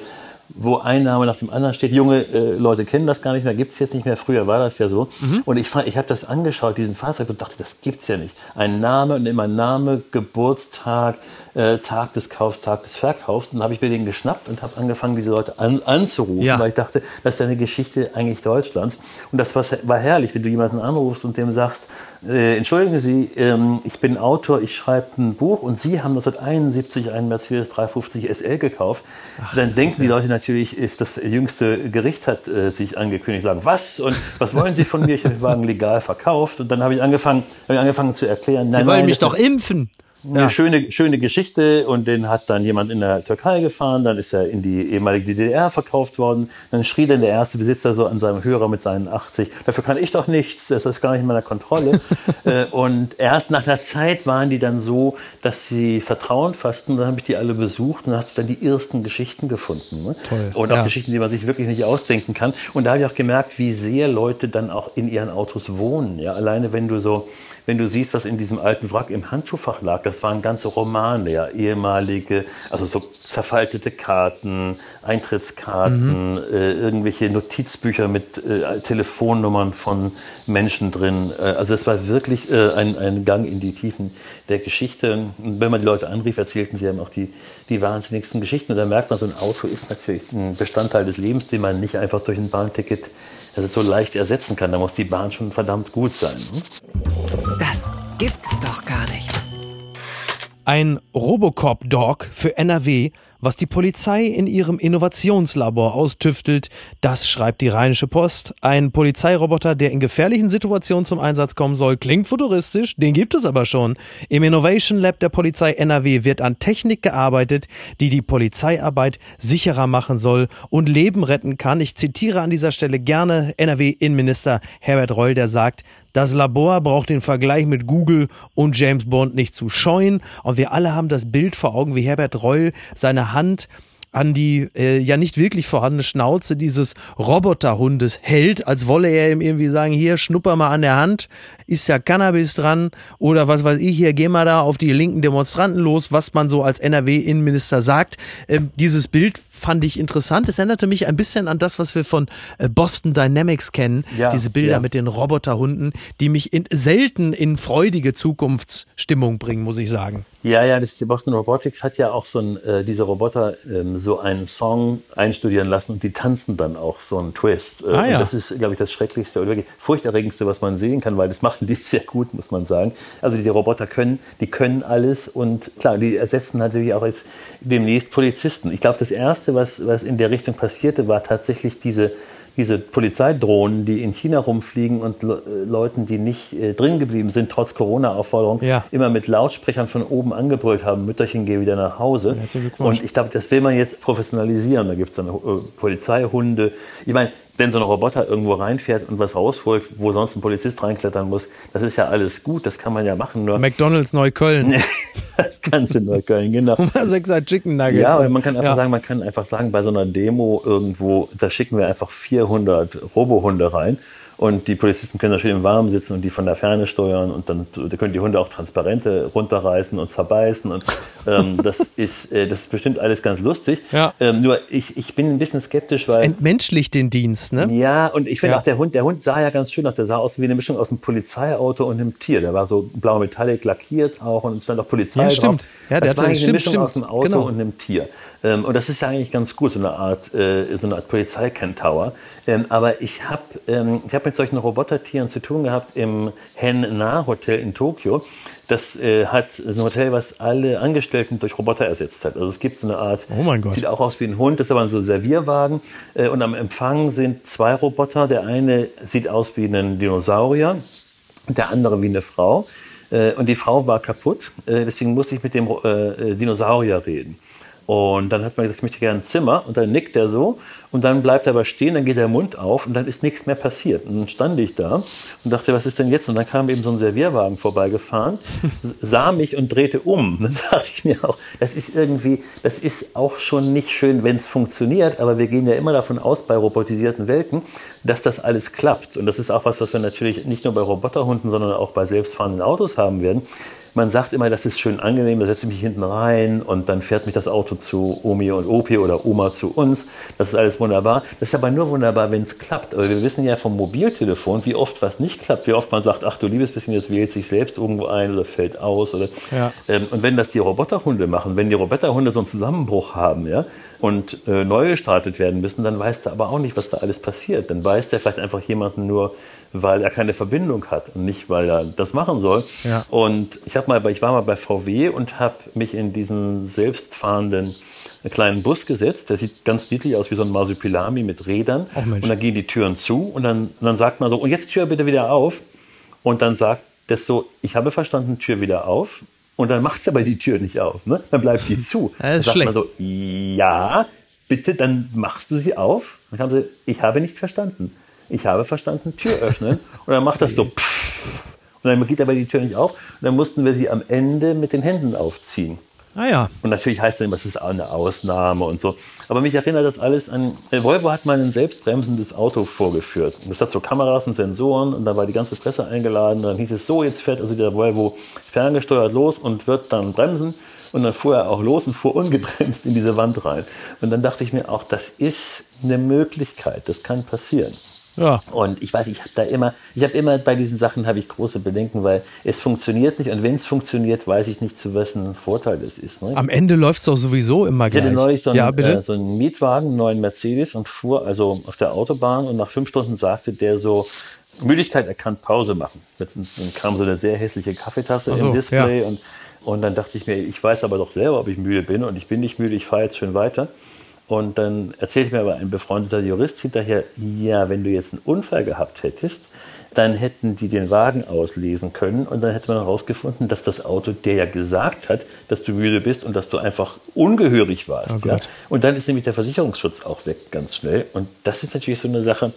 wo ein Name nach dem anderen steht. Junge äh, Leute kennen das gar nicht mehr, gibt es jetzt nicht mehr. Früher war das ja so. Mhm. Und ich, ich habe das angeschaut, diesen Fahrzeug, und dachte, das gibt's ja nicht. Ein Name und immer Name, Geburtstag, äh, Tag des Kaufs, Tag des Verkaufs. Und dann habe ich mir den geschnappt und habe angefangen, diese Leute an, anzurufen, ja. weil ich dachte, das ist eine Geschichte eigentlich Deutschlands. Und das war, war herrlich, wenn du jemanden anrufst und dem sagst, äh, entschuldigen Sie, ähm, ich bin Autor, ich schreibe ein Buch und Sie haben 1971 einen Mercedes 350 SL gekauft. Ach, dann denken die Leute natürlich, ist das jüngste Gericht hat äh, sich angekündigt, sagen, was und was wollen Sie von mir? Ich habe den Wagen legal verkauft und dann habe ich angefangen, hab ich angefangen zu erklären. Sie wollen mich doch impfen eine ja. schöne, schöne Geschichte und den hat dann jemand in der Türkei gefahren, dann ist er in die ehemalige DDR verkauft worden. Dann schrie dann der erste Besitzer so an seinem Hörer mit seinen 80, dafür kann ich doch nichts, das ist gar nicht in meiner Kontrolle. Äh, und erst nach einer Zeit waren die dann so, dass sie Vertrauen fassten, dann habe ich die alle besucht und dann hast du dann die ersten Geschichten gefunden. Ne? Toll. Und auch ja. Geschichten, die man sich wirklich nicht ausdenken kann. Und da habe ich auch gemerkt, wie sehr Leute dann auch in ihren Autos wohnen. Ja, alleine wenn du so wenn du siehst, was in diesem alten Wrack im Handschuhfach lag, das waren ganze Romane, ja, ehemalige, also so zerfaltete Karten, Eintrittskarten, mhm. äh, irgendwelche Notizbücher mit äh, Telefonnummern von Menschen drin. Äh, also es war wirklich äh, ein, ein Gang in die Tiefen der Geschichte. Und wenn man die Leute anrief, erzählten sie einem auch die, die wahnsinnigsten Geschichten. Und da merkt man, so ein Auto ist natürlich ein Bestandteil des Lebens, den man nicht einfach durch ein Bahnticket also so leicht ersetzen kann. Da muss die Bahn schon verdammt gut sein. Ne? Das gibt's doch gar nicht. Ein Robocop-Dog für NRW was die Polizei in ihrem Innovationslabor austüftelt, das schreibt die Rheinische Post. Ein Polizeiroboter, der in gefährlichen Situationen zum Einsatz kommen soll, klingt futuristisch, den gibt es aber schon. Im Innovation Lab der Polizei NRW wird an Technik gearbeitet, die die Polizeiarbeit sicherer machen soll und Leben retten kann. Ich zitiere an dieser Stelle gerne NRW-Innenminister Herbert Reul, der sagt, das Labor braucht den Vergleich mit Google und James Bond nicht zu scheuen. Und wir alle haben das Bild vor Augen, wie Herbert Reul seine Hand an die äh, ja nicht wirklich vorhandene Schnauze dieses Roboterhundes hält, als wolle er ihm irgendwie sagen, hier schnupper mal an der Hand, ist ja Cannabis dran oder was weiß ich, hier geh mal da auf die linken Demonstranten los, was man so als NRW-Innenminister sagt. Ähm, dieses Bild fand ich interessant. Es erinnerte mich ein bisschen an das, was wir von äh, Boston Dynamics kennen. Ja, Diese Bilder ja. mit den Roboterhunden, die mich in, selten in freudige Zukunftsstimmung bringen, muss ich sagen. Ja, ja, das, die Boston Robotics hat ja auch so ein, äh, diese Roboter ähm, so einen Song einstudieren lassen und die tanzen dann auch so einen Twist. Äh, ah, ja. Und das ist, glaube ich, das Schrecklichste oder wirklich furchterregendste, was man sehen kann, weil das machen die sehr gut, muss man sagen. Also die Roboter können, die können alles und klar, die ersetzen natürlich auch jetzt demnächst Polizisten. Ich glaube, das erste Erste, was, was in der Richtung passierte, war tatsächlich diese, diese Polizeidrohnen, die in China rumfliegen und Le Leuten, die nicht äh, drin geblieben sind, trotz Corona-Aufforderung, ja. immer mit Lautsprechern von oben angebrüllt haben, Mütterchen, geh wieder nach Hause. Und ich glaube, das will man jetzt professionalisieren. Da gibt es dann äh, Polizeihunde. Ich meine, wenn so ein Roboter irgendwo reinfährt und was rausholt, wo sonst ein Polizist reinklettern muss, das ist ja alles gut, das kann man ja machen. Nur McDonalds Neukölln. das ganze Neukölln, genau. Sechser Chicken Nuggets. Ja, und man kann einfach ja. sagen, man kann einfach sagen, bei so einer Demo irgendwo, da schicken wir einfach 400 Robohunde rein und die Polizisten können da schön im Warmen sitzen und die von der Ferne steuern und dann da können die Hunde auch Transparente runterreißen und zerbeißen. Und ähm, das, ist, äh, das ist bestimmt alles ganz lustig. Ja. Ähm, nur ich, ich bin ein bisschen skeptisch, weil. Das entmenschlicht den Dienst, ne? Ja, und ich finde ja. auch, der Hund, der Hund sah ja ganz schön aus. Der sah aus wie eine Mischung aus einem Polizeiauto und einem Tier. Der war so blau metallic lackiert auch und stand auch Polizei ja, stimmt. drauf. Ja, der das war eine stimmt, Mischung stimmt. aus einem Auto genau. und einem Tier. Ähm, und das ist ja eigentlich ganz gut, so eine Art, äh, so eine Art Polizeikentauer. Ähm, aber ich habe ähm, ich hab mit solchen Robotertieren zu tun gehabt im Hen-Na Hotel in Tokio. Das äh, hat ein Hotel, was alle Angestellten durch Roboter ersetzt hat. Also es gibt so eine Art, oh mein Gott. sieht auch aus wie ein Hund, das ist aber so ein Servierwagen. Äh, und am Empfang sind zwei Roboter. Der eine sieht aus wie ein Dinosaurier, der andere wie eine Frau. Äh, und die Frau war kaputt, äh, deswegen musste ich mit dem äh, Dinosaurier reden. Und dann hat man gesagt, ich möchte gerne ein Zimmer. Und dann nickt er so. und dann bleibt er aber stehen, dann geht der Mund auf und dann ist nichts mehr passiert. Und dann stand ich da und dachte, was ist denn jetzt? Und dann kam eben so ein Servierwagen vorbeigefahren, sah mich und drehte um. Dann dachte ich mir auch, das ist irgendwie, das ist auch schon nicht schön, wenn es funktioniert, aber wir gehen ja immer davon aus bei robotisierten Welten, dass das alles klappt. Und das ist auch was, was wir natürlich nicht nur bei Roboterhunden, sondern auch bei selbstfahrenden Autos haben werden man sagt immer, das ist schön angenehm, da setze ich mich hinten rein und dann fährt mich das Auto zu Omi und Opi oder Oma zu uns. Das ist alles wunderbar. Das ist aber nur wunderbar, wenn es klappt. Aber wir wissen ja vom Mobiltelefon, wie oft was nicht klappt, wie oft man sagt, ach du liebes bisschen, das wählt sich selbst irgendwo ein oder fällt aus. Oder, ja. ähm, und wenn das die Roboterhunde machen, wenn die Roboterhunde so einen Zusammenbruch haben, ja, und äh, neu gestartet werden müssen, dann weiß der aber auch nicht, was da alles passiert. Dann weiß der vielleicht einfach jemanden nur, weil er keine Verbindung hat und nicht, weil er das machen soll. Ja. Und ich, hab mal, ich war mal bei VW und habe mich in diesen selbstfahrenden kleinen Bus gesetzt. Der sieht ganz niedlich aus wie so ein Marsupilami mit Rädern. Oh, und dann gehen die Türen zu und dann, und dann sagt man so, und jetzt Tür bitte wieder auf. Und dann sagt das so, ich habe verstanden, Tür wieder auf. Und dann macht es aber die Tür nicht auf. Ne? Dann bleibt die zu. Das ist dann sagt schlecht. man so, ja, bitte, dann machst du sie auf. Dann haben sie, ich habe nicht verstanden ich habe verstanden, Tür öffnen. Und dann macht das so pfff. Und dann geht aber die Tür nicht auf. Und dann mussten wir sie am Ende mit den Händen aufziehen. Ah ja. Und natürlich heißt dann, das ist eine Ausnahme und so. Aber mich erinnert das alles an, äh, Volvo hat mal ein selbstbremsendes Auto vorgeführt. Und das hat so Kameras und Sensoren und da war die ganze Presse eingeladen. Und dann hieß es so, jetzt fährt also der Volvo ferngesteuert los und wird dann bremsen. Und dann fuhr er auch los und fuhr ungebremst in diese Wand rein. Und dann dachte ich mir auch, das ist eine Möglichkeit, das kann passieren. Ja. Und ich weiß, ich habe da immer, ich habe immer bei diesen Sachen habe ich große Bedenken, weil es funktioniert nicht und wenn es funktioniert, weiß ich nicht, zu wessen Vorteil es ist. Ne? Am Ende läuft es doch sowieso immer gleich. Ich hatte neulich so einen, ja, äh, so einen Mietwagen, einen neuen Mercedes und fuhr also auf der Autobahn und nach fünf Stunden sagte der so, Müdigkeit erkannt, Pause machen. Dann kam so eine sehr hässliche Kaffeetasse so, im Display ja. und, und dann dachte ich mir, ich weiß aber doch selber, ob ich müde bin und ich bin nicht müde, ich fahre jetzt schön weiter. Und dann erzählte mir aber ein befreundeter Jurist hinterher, ja, wenn du jetzt einen Unfall gehabt hättest, dann hätten die den Wagen auslesen können und dann hätte man herausgefunden, dass das Auto der ja gesagt hat, dass du müde bist und dass du einfach ungehörig warst. Oh ja? Und dann ist nämlich der Versicherungsschutz auch weg ganz schnell. Und das ist natürlich so eine Sache,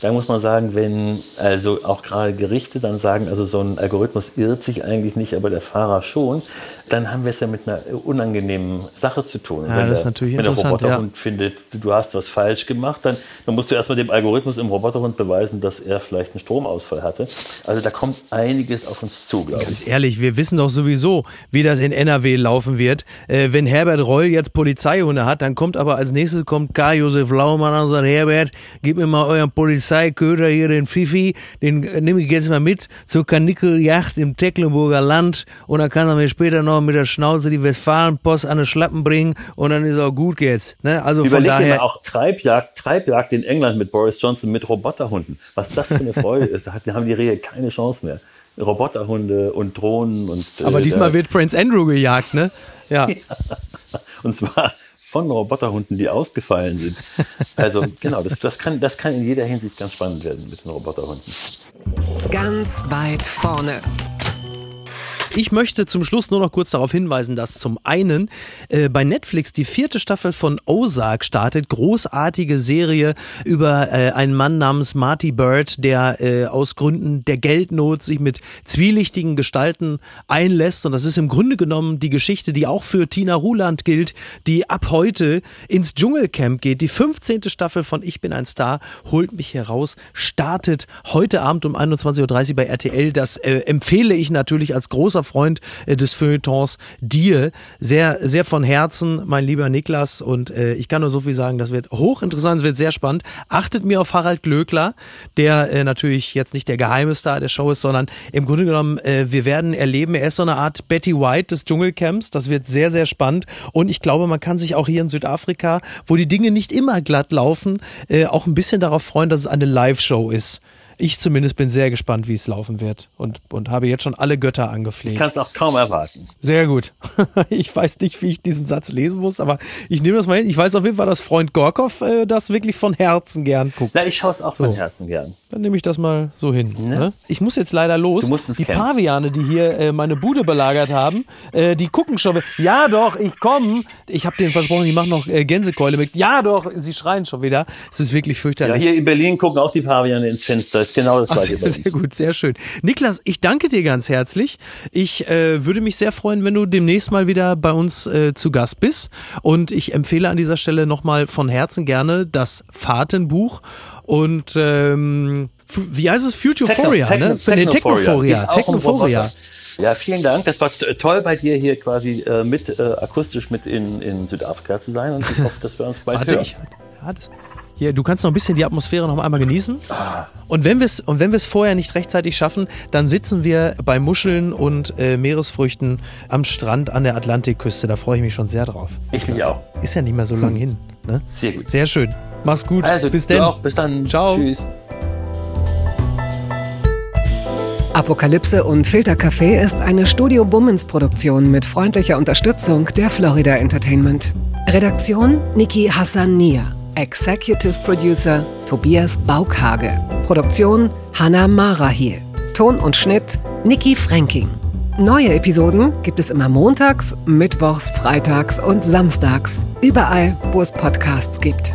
da muss man sagen, wenn also auch gerade Gerichte dann sagen, also so ein Algorithmus irrt sich eigentlich nicht, aber der Fahrer schon, dann haben wir es ja mit einer unangenehmen Sache zu tun. Ja, wenn das ist der, natürlich wenn der Roboterhund ja. findet, du hast was falsch gemacht, dann, dann musst du erstmal dem Algorithmus im Roboterhund beweisen, dass er vielleicht einen Stromausfall hatte. Also da kommt einiges auf uns zu, glaube ich. Ganz ehrlich, wir wissen doch sowieso, wie das in NRW laufen wird. Äh, wenn Herbert Reul jetzt Polizeihunde hat, dann kommt aber als nächstes kommt Karl-Josef Laumann und sagt, Herbert, gib mir mal euren Polizeiköder hier, den Fifi, den äh, nehme ich jetzt mal mit zur Kanickeljacht im Tecklenburger Land und dann kann er mir später noch mit der Schnauze die Westfalenpost an den Schlappen bringen und dann ist auch gut jetzt. Ne? Also Überleg von daher auch Treibjagd, Treibjagd in England mit Boris Johnson mit Roboterhunden. Was das für eine Freude ist, da haben die Rehe keine Chance mehr. Roboterhunde und Drohnen und. Äh, Aber diesmal wird Prince Andrew gejagt, ne? Ja. ja. Und zwar von Roboterhunden, die ausgefallen sind. Also genau, das, das, kann, das kann in jeder Hinsicht ganz spannend werden mit den Roboterhunden. Ganz weit vorne. Ich möchte zum Schluss nur noch kurz darauf hinweisen, dass zum einen äh, bei Netflix die vierte Staffel von Ozark startet. Großartige Serie über äh, einen Mann namens Marty Bird, der äh, aus Gründen der Geldnot sich mit zwielichtigen Gestalten einlässt. Und das ist im Grunde genommen die Geschichte, die auch für Tina Ruland gilt, die ab heute ins Dschungelcamp geht. Die 15. Staffel von Ich bin ein Star holt mich heraus, startet heute Abend um 21.30 Uhr bei RTL. Das äh, empfehle ich natürlich als großer großer Freund äh, des Feuilletons dir. Sehr, sehr von Herzen, mein lieber Niklas. Und äh, ich kann nur so viel sagen, das wird hochinteressant, es wird sehr spannend. Achtet mir auf Harald Glöckler, der äh, natürlich jetzt nicht der geheime Star der Show ist, sondern im Grunde genommen, äh, wir werden erleben, er ist so eine Art Betty White des Dschungelcamps. Das wird sehr, sehr spannend. Und ich glaube, man kann sich auch hier in Südafrika, wo die Dinge nicht immer glatt laufen, äh, auch ein bisschen darauf freuen, dass es eine Live-Show ist ich zumindest bin sehr gespannt, wie es laufen wird und, und habe jetzt schon alle Götter angefleht. Ich kann es auch kaum erwarten. Sehr gut. ich weiß nicht, wie ich diesen Satz lesen muss, aber ich nehme das mal hin. Ich weiß auf jeden Fall, dass Freund Gorkov äh, das wirklich von Herzen gern guckt. Na, ich schaue es auch von Herzen gern. Dann nehme ich das mal so hin. Ne? Ich muss jetzt leider los. Die Camp. Paviane, die hier äh, meine Bude belagert haben, äh, die gucken schon. wieder. Ja doch, ich komme. Ich habe denen versprochen, die machen noch äh, Gänsekeule mit. Ja doch, sie schreien schon wieder. Es ist wirklich Ja, fürchterlich. hier in Berlin gucken auch die Paviane ins Fenster. Ist genau das Ach, gleiche. sehr, sehr gut, sehr schön. Niklas, ich danke dir ganz herzlich. Ich äh, würde mich sehr freuen, wenn du demnächst mal wieder bei uns äh, zu Gast bist. Und ich empfehle an dieser Stelle nochmal von Herzen gerne das Fahrtenbuch und ähm, wie heißt es? Futurophoria, Techno- ne? Techno- Nee, Technophoria. Technophoria. Ja, vielen Dank. Das war toll bei dir hier quasi äh, mit äh, akustisch mit in, in Südafrika zu sein und ich hoffe, dass wir uns bald Warte, hören. ich. Ja, das, hier, du kannst noch ein bisschen die Atmosphäre noch einmal genießen. Ah. Und wenn wir es und wenn wir es vorher nicht rechtzeitig schaffen, dann sitzen wir bei Muscheln und äh, Meeresfrüchten am Strand an der Atlantikküste. Da freue ich mich schon sehr drauf. Ich mich auch. Ist ja nicht mehr so lange hin. Ne? Sehr gut. Sehr schön. Mach's gut. Also, Bis auch. Bis dann. Ciao. Tschüss. Apokalypse und Filtercafé ist eine Studio Bummens Produktion mit freundlicher Unterstützung der Florida Entertainment. Redaktion Niki Hassania. Executive Producer Tobias Baukhage. Produktion Hanna Marahiel. Ton und Schnitt Niki Fränking. Neue Episoden gibt es immer montags, mittwochs, freitags und samstags. Überall, wo es Podcasts gibt.